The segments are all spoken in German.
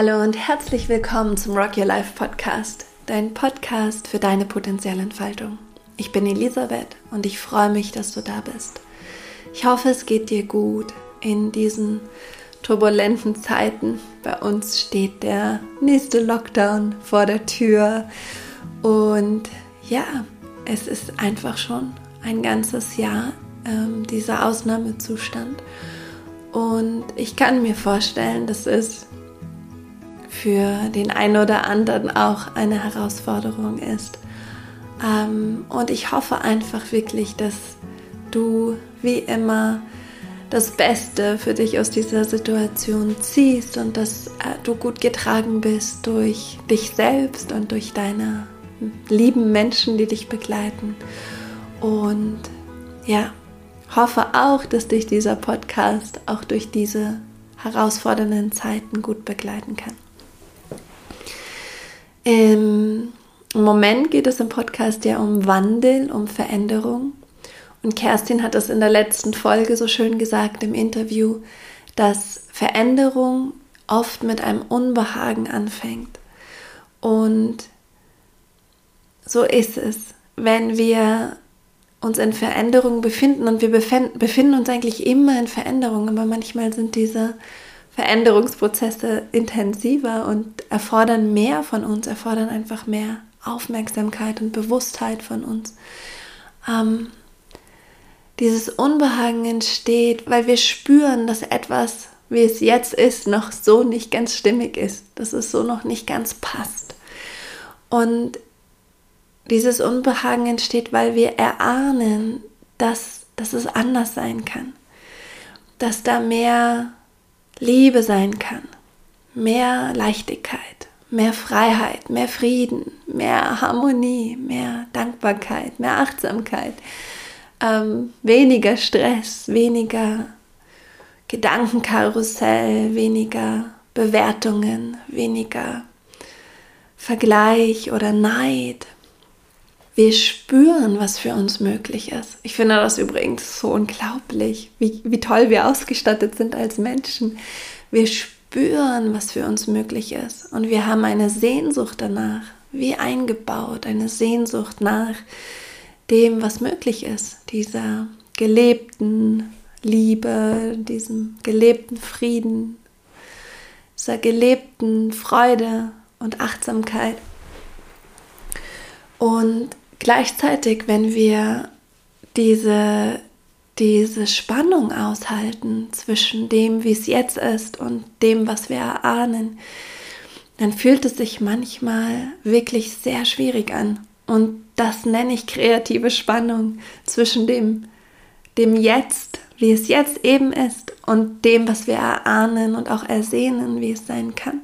Hallo und herzlich willkommen zum Rock Your Life Podcast, dein Podcast für deine potenzielle Entfaltung. Ich bin Elisabeth und ich freue mich, dass du da bist. Ich hoffe, es geht dir gut in diesen turbulenten Zeiten. Bei uns steht der nächste Lockdown vor der Tür und ja, es ist einfach schon ein ganzes Jahr ähm, dieser Ausnahmezustand. Und ich kann mir vorstellen, dass es für den einen oder anderen auch eine Herausforderung ist. Ähm, und ich hoffe einfach wirklich, dass du wie immer das Beste für dich aus dieser Situation ziehst und dass äh, du gut getragen bist durch dich selbst und durch deine lieben Menschen, die dich begleiten. Und ja, hoffe auch, dass dich dieser Podcast auch durch diese herausfordernden Zeiten gut begleiten kann. Im Moment geht es im Podcast ja um Wandel, um Veränderung. Und Kerstin hat es in der letzten Folge so schön gesagt im Interview, dass Veränderung oft mit einem Unbehagen anfängt. Und so ist es, wenn wir uns in Veränderung befinden und wir befinden uns eigentlich immer in Veränderung, aber manchmal sind diese Veränderungsprozesse intensiver und erfordern mehr von uns, erfordern einfach mehr Aufmerksamkeit und Bewusstheit von uns. Ähm, dieses Unbehagen entsteht, weil wir spüren, dass etwas, wie es jetzt ist, noch so nicht ganz stimmig ist, dass es so noch nicht ganz passt. Und dieses Unbehagen entsteht, weil wir erahnen, dass, dass es anders sein kann, dass da mehr Liebe sein kann, mehr Leichtigkeit, mehr Freiheit, mehr Frieden, mehr Harmonie, mehr Dankbarkeit, mehr Achtsamkeit, ähm, weniger Stress, weniger Gedankenkarussell, weniger Bewertungen, weniger Vergleich oder Neid. Wir spüren, was für uns möglich ist. Ich finde das übrigens so unglaublich, wie, wie toll wir ausgestattet sind als Menschen. Wir spüren, was für uns möglich ist. Und wir haben eine Sehnsucht danach, wie eingebaut, eine Sehnsucht nach dem, was möglich ist. Dieser gelebten Liebe, diesem gelebten Frieden, dieser gelebten Freude und Achtsamkeit. Und Gleichzeitig, wenn wir diese, diese Spannung aushalten zwischen dem, wie es jetzt ist und dem, was wir erahnen, dann fühlt es sich manchmal wirklich sehr schwierig an. Und das nenne ich kreative Spannung zwischen dem, dem Jetzt, wie es jetzt eben ist, und dem, was wir erahnen und auch ersehnen, wie es sein kann,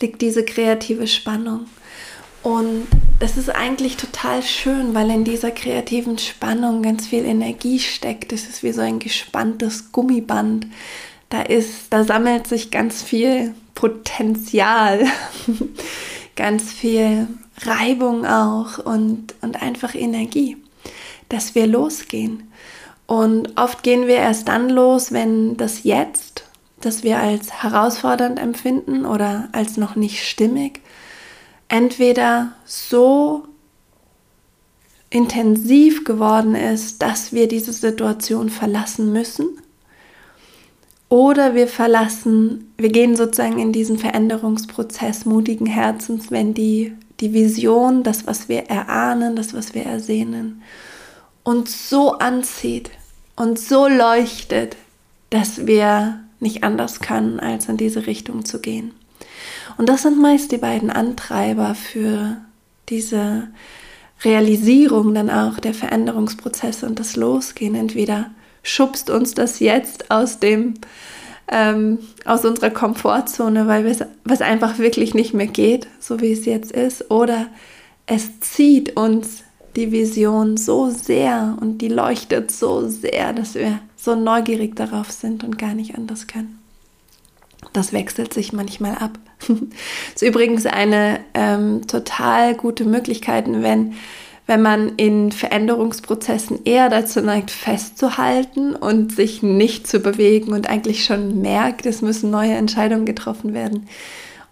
liegt diese kreative Spannung. Und das ist eigentlich total schön, weil in dieser kreativen Spannung ganz viel Energie steckt. Es ist wie so ein gespanntes Gummiband. Da ist, da sammelt sich ganz viel Potenzial, ganz viel Reibung auch und, und einfach Energie, dass wir losgehen. Und oft gehen wir erst dann los, wenn das Jetzt, das wir als herausfordernd empfinden oder als noch nicht stimmig, entweder so intensiv geworden ist, dass wir diese Situation verlassen müssen, oder wir verlassen, wir gehen sozusagen in diesen Veränderungsprozess mutigen Herzens, wenn die, die Vision, das, was wir erahnen, das, was wir ersehnen, uns so anzieht und so leuchtet, dass wir nicht anders können, als in diese Richtung zu gehen. Und das sind meist die beiden Antreiber für diese Realisierung dann auch der Veränderungsprozesse und das Losgehen. Entweder schubst uns das jetzt aus dem ähm, aus unserer Komfortzone, weil es einfach wirklich nicht mehr geht, so wie es jetzt ist, oder es zieht uns die Vision so sehr und die leuchtet so sehr, dass wir so neugierig darauf sind und gar nicht anders können. Das wechselt sich manchmal ab. Das ist übrigens eine ähm, total gute Möglichkeit, wenn, wenn man in Veränderungsprozessen eher dazu neigt, festzuhalten und sich nicht zu bewegen und eigentlich schon merkt, es müssen neue Entscheidungen getroffen werden.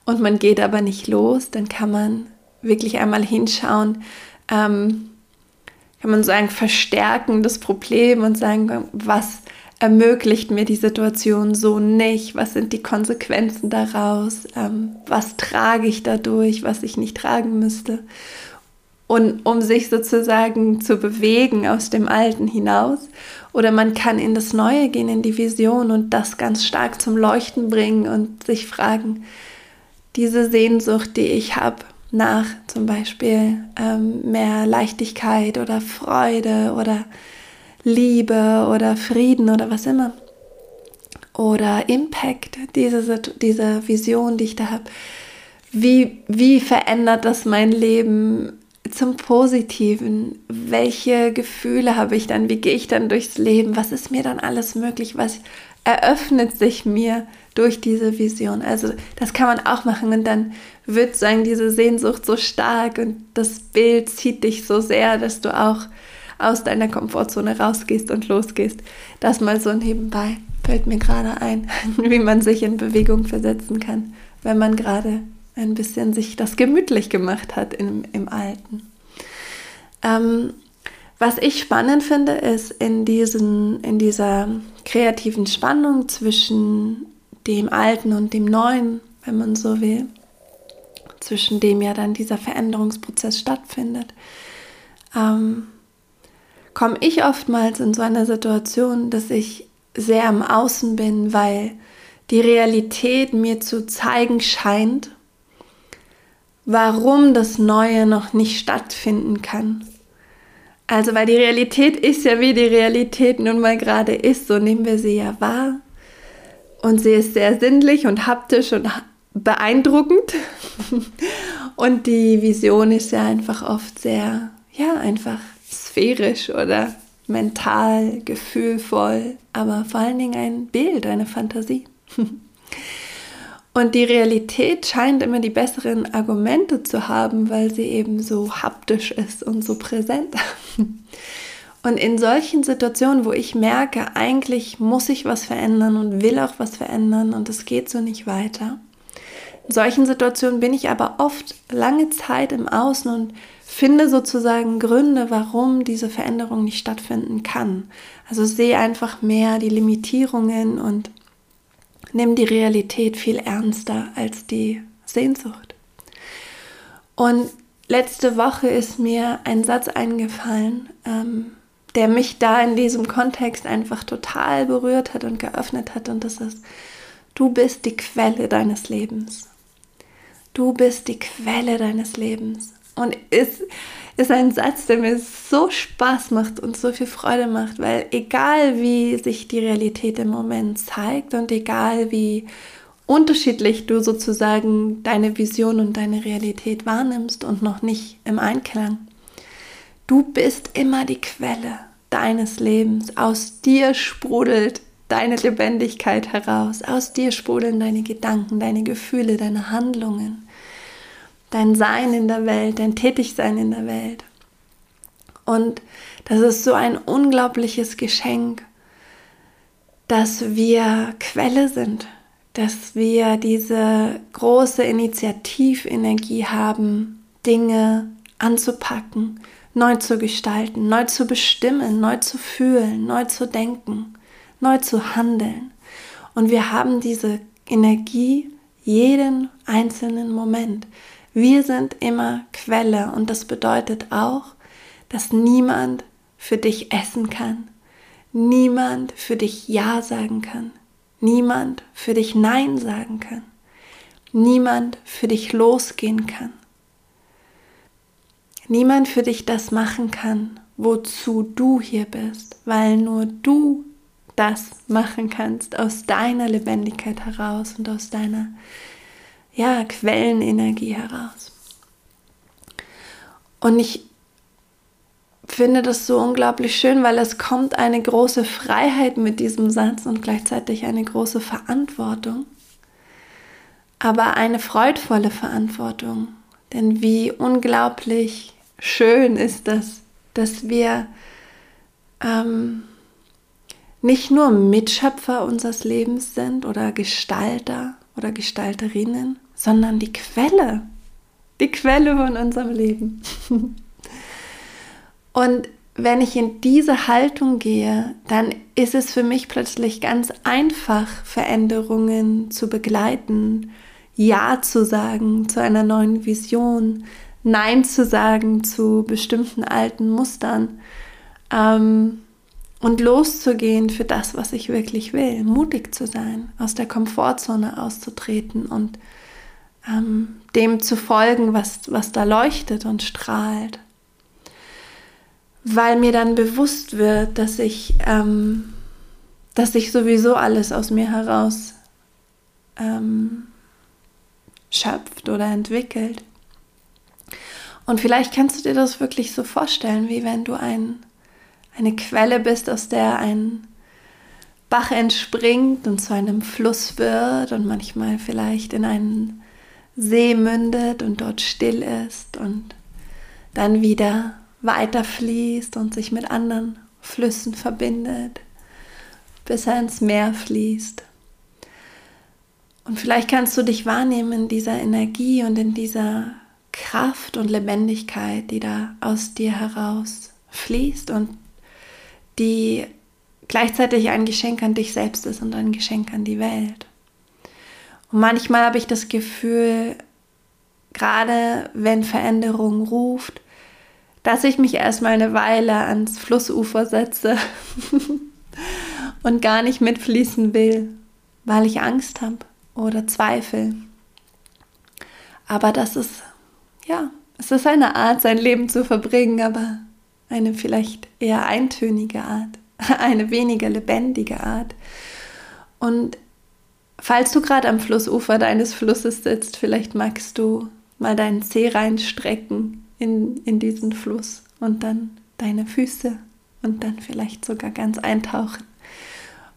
und man geht aber nicht los, dann kann man wirklich einmal hinschauen, ähm, kann man sagen, verstärken das Problem und sagen, was ermöglicht mir die Situation so nicht, was sind die Konsequenzen daraus, ähm, was trage ich dadurch, was ich nicht tragen müsste. Und um sich sozusagen zu bewegen aus dem Alten hinaus. Oder man kann in das Neue gehen, in die Vision und das ganz stark zum Leuchten bringen und sich fragen, diese Sehnsucht, die ich habe nach zum Beispiel ähm, mehr Leichtigkeit oder Freude oder Liebe oder Frieden oder was immer. Oder Impact, diese, diese Vision, die ich da habe. Wie, wie verändert das mein Leben zum Positiven? Welche Gefühle habe ich dann? Wie gehe ich dann durchs Leben? Was ist mir dann alles möglich? Was eröffnet sich mir durch diese Vision? Also das kann man auch machen und dann wird sagen diese Sehnsucht so stark und das Bild zieht dich so sehr, dass du auch aus deiner Komfortzone rausgehst und losgehst. Das mal so nebenbei fällt mir gerade ein, wie man sich in Bewegung versetzen kann, wenn man gerade ein bisschen sich das gemütlich gemacht hat im, im Alten. Ähm, was ich spannend finde, ist in, diesen, in dieser kreativen Spannung zwischen dem Alten und dem Neuen, wenn man so will, zwischen dem ja dann dieser Veränderungsprozess stattfindet, ähm, komme ich oftmals in so eine Situation, dass ich sehr am Außen bin, weil die Realität mir zu zeigen scheint, warum das Neue noch nicht stattfinden kann. Also, weil die Realität ist ja, wie die Realität nun mal gerade ist, so nehmen wir sie ja wahr. Und sie ist sehr sinnlich und haptisch und beeindruckend. und die Vision ist ja einfach oft sehr, ja, einfach sphärisch oder mental, gefühlvoll, aber vor allen Dingen ein Bild, eine Fantasie. Und die Realität scheint immer die besseren Argumente zu haben, weil sie eben so haptisch ist und so präsent. Und in solchen Situationen, wo ich merke, eigentlich muss ich was verändern und will auch was verändern und es geht so nicht weiter. In solchen Situationen bin ich aber oft lange Zeit im Außen und finde sozusagen Gründe, warum diese Veränderung nicht stattfinden kann. Also sehe einfach mehr die Limitierungen und nimm die Realität viel ernster als die Sehnsucht. Und letzte Woche ist mir ein Satz eingefallen, ähm, der mich da in diesem Kontext einfach total berührt hat und geöffnet hat. Und das ist, du bist die Quelle deines Lebens. Du bist die Quelle deines Lebens. Und es ist ein Satz, der mir so Spaß macht und so viel Freude macht, weil egal wie sich die Realität im Moment zeigt und egal wie unterschiedlich du sozusagen deine Vision und deine Realität wahrnimmst und noch nicht im Einklang, du bist immer die Quelle deines Lebens. Aus dir sprudelt deine Lebendigkeit heraus. Aus dir sprudeln deine Gedanken, deine Gefühle, deine Handlungen dein Sein in der Welt, dein Tätigsein in der Welt. Und das ist so ein unglaubliches Geschenk, dass wir Quelle sind, dass wir diese große Initiativenergie haben, Dinge anzupacken, neu zu gestalten, neu zu bestimmen, neu zu fühlen, neu zu denken, neu zu handeln. Und wir haben diese Energie jeden einzelnen Moment. Wir sind immer Quelle und das bedeutet auch, dass niemand für dich essen kann, niemand für dich Ja sagen kann, niemand für dich Nein sagen kann, niemand für dich losgehen kann, niemand für dich das machen kann, wozu du hier bist, weil nur du das machen kannst aus deiner Lebendigkeit heraus und aus deiner ja, Quellenenergie heraus. Und ich finde das so unglaublich schön, weil es kommt eine große Freiheit mit diesem Satz und gleichzeitig eine große Verantwortung. Aber eine freudvolle Verantwortung. Denn wie unglaublich schön ist das, dass wir ähm, nicht nur Mitschöpfer unseres Lebens sind oder Gestalter oder Gestalterinnen, sondern die Quelle. Die Quelle von unserem Leben. Und wenn ich in diese Haltung gehe, dann ist es für mich plötzlich ganz einfach, Veränderungen zu begleiten, Ja zu sagen zu einer neuen Vision, Nein zu sagen zu bestimmten alten Mustern ähm, und loszugehen für das, was ich wirklich will, mutig zu sein, aus der Komfortzone auszutreten und ähm, dem zu folgen, was, was da leuchtet und strahlt weil mir dann bewusst wird, dass ich, ähm, dass sich sowieso alles aus mir heraus ähm, schöpft oder entwickelt. Und vielleicht kannst du dir das wirklich so vorstellen, wie wenn du ein, eine Quelle bist, aus der ein Bach entspringt und zu einem Fluss wird und manchmal vielleicht in einen See mündet und dort still ist und dann wieder weiterfließt und sich mit anderen Flüssen verbindet, bis er ins Meer fließt. Und vielleicht kannst du dich wahrnehmen in dieser Energie und in dieser Kraft und Lebendigkeit, die da aus dir heraus fließt und die gleichzeitig ein Geschenk an dich selbst ist und ein Geschenk an die Welt. Und manchmal habe ich das Gefühl, gerade wenn Veränderung ruft, dass ich mich erstmal eine Weile ans Flussufer setze und gar nicht mitfließen will, weil ich Angst habe oder Zweifel. Aber das ist, ja, es ist eine Art, sein Leben zu verbringen, aber eine vielleicht eher eintönige Art, eine weniger lebendige Art. Und falls du gerade am Flussufer deines Flusses sitzt, vielleicht magst du mal deinen Zeh reinstrecken in, in diesen Fluss und dann deine Füße und dann vielleicht sogar ganz eintauchen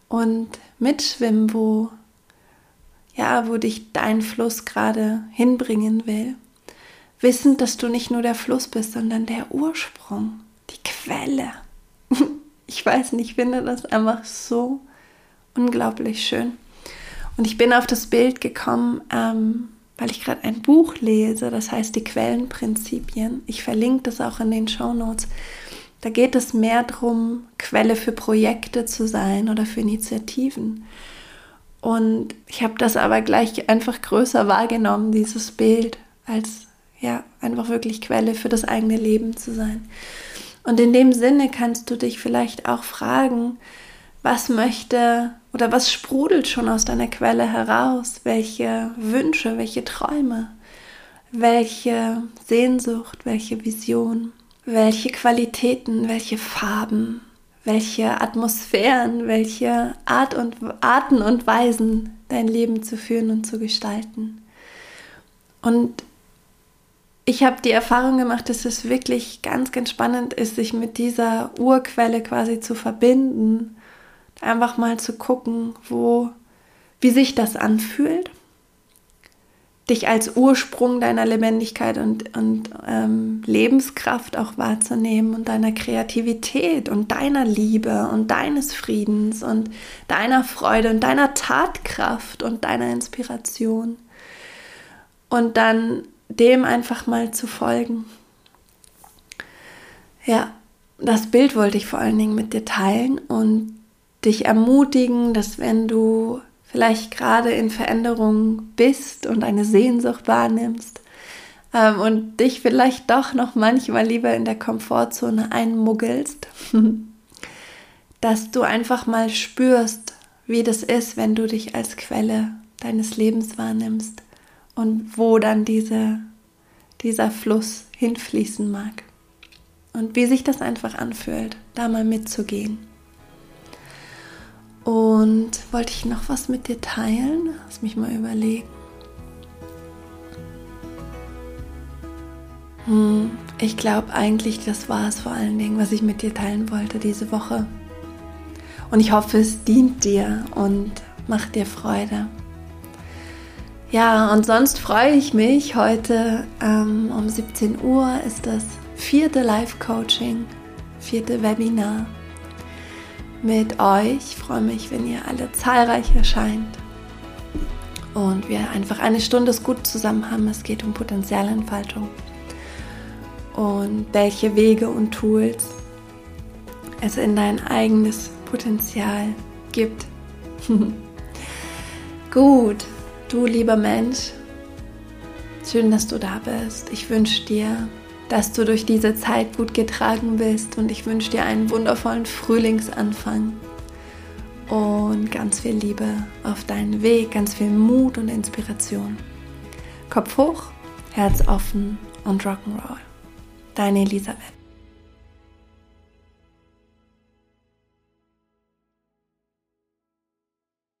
und mitschwimmen, wo ja, wo dich dein Fluss gerade hinbringen will. Wissend, dass du nicht nur der Fluss bist, sondern der Ursprung, die Quelle. Ich weiß nicht, ich finde das einfach so unglaublich schön. Und ich bin auf das Bild gekommen, ähm, weil ich gerade ein Buch lese, das heißt die Quellenprinzipien. Ich verlinke das auch in den Show Notes. Da geht es mehr darum, Quelle für Projekte zu sein oder für Initiativen. Und ich habe das aber gleich einfach größer wahrgenommen, dieses Bild, als ja, einfach wirklich Quelle für das eigene Leben zu sein. Und in dem Sinne kannst du dich vielleicht auch fragen, was möchte oder was sprudelt schon aus deiner Quelle heraus? Welche Wünsche, welche Träume, welche Sehnsucht, welche Vision, welche Qualitäten, welche Farben, welche Atmosphären, welche Art und, Arten und Weisen dein Leben zu führen und zu gestalten. Und ich habe die Erfahrung gemacht, dass es wirklich ganz, ganz spannend ist, sich mit dieser Urquelle quasi zu verbinden Einfach mal zu gucken, wo, wie sich das anfühlt. Dich als Ursprung deiner Lebendigkeit und, und ähm, Lebenskraft auch wahrzunehmen und deiner Kreativität und deiner Liebe und deines Friedens und deiner Freude und deiner Tatkraft und deiner Inspiration. Und dann dem einfach mal zu folgen. Ja, das Bild wollte ich vor allen Dingen mit dir teilen und dich ermutigen, dass wenn du vielleicht gerade in Veränderung bist und eine Sehnsucht wahrnimmst ähm, und dich vielleicht doch noch manchmal lieber in der Komfortzone einmuggelst, dass du einfach mal spürst, wie das ist, wenn du dich als Quelle deines Lebens wahrnimmst und wo dann diese, dieser Fluss hinfließen mag. Und wie sich das einfach anfühlt, da mal mitzugehen. Und wollte ich noch was mit dir teilen? Lass mich mal überlegen. Hm, ich glaube eigentlich, das war es vor allen Dingen, was ich mit dir teilen wollte diese Woche. Und ich hoffe, es dient dir und macht dir Freude. Ja, und sonst freue ich mich. Heute ähm, um 17 Uhr ist das vierte Live-Coaching, vierte Webinar mit euch. Ich freue mich, wenn ihr alle zahlreich erscheint. und wir einfach eine Stunde gut zusammen haben. Es geht um Potenzialentfaltung und welche Wege und Tools es in dein eigenes Potenzial gibt. Gut, du lieber Mensch, schön, dass du da bist. Ich wünsche dir, dass du durch diese Zeit gut getragen bist und ich wünsche dir einen wundervollen Frühlingsanfang und ganz viel Liebe auf deinen Weg, ganz viel Mut und Inspiration. Kopf hoch, Herz offen und Rock'n'Roll. Deine Elisabeth.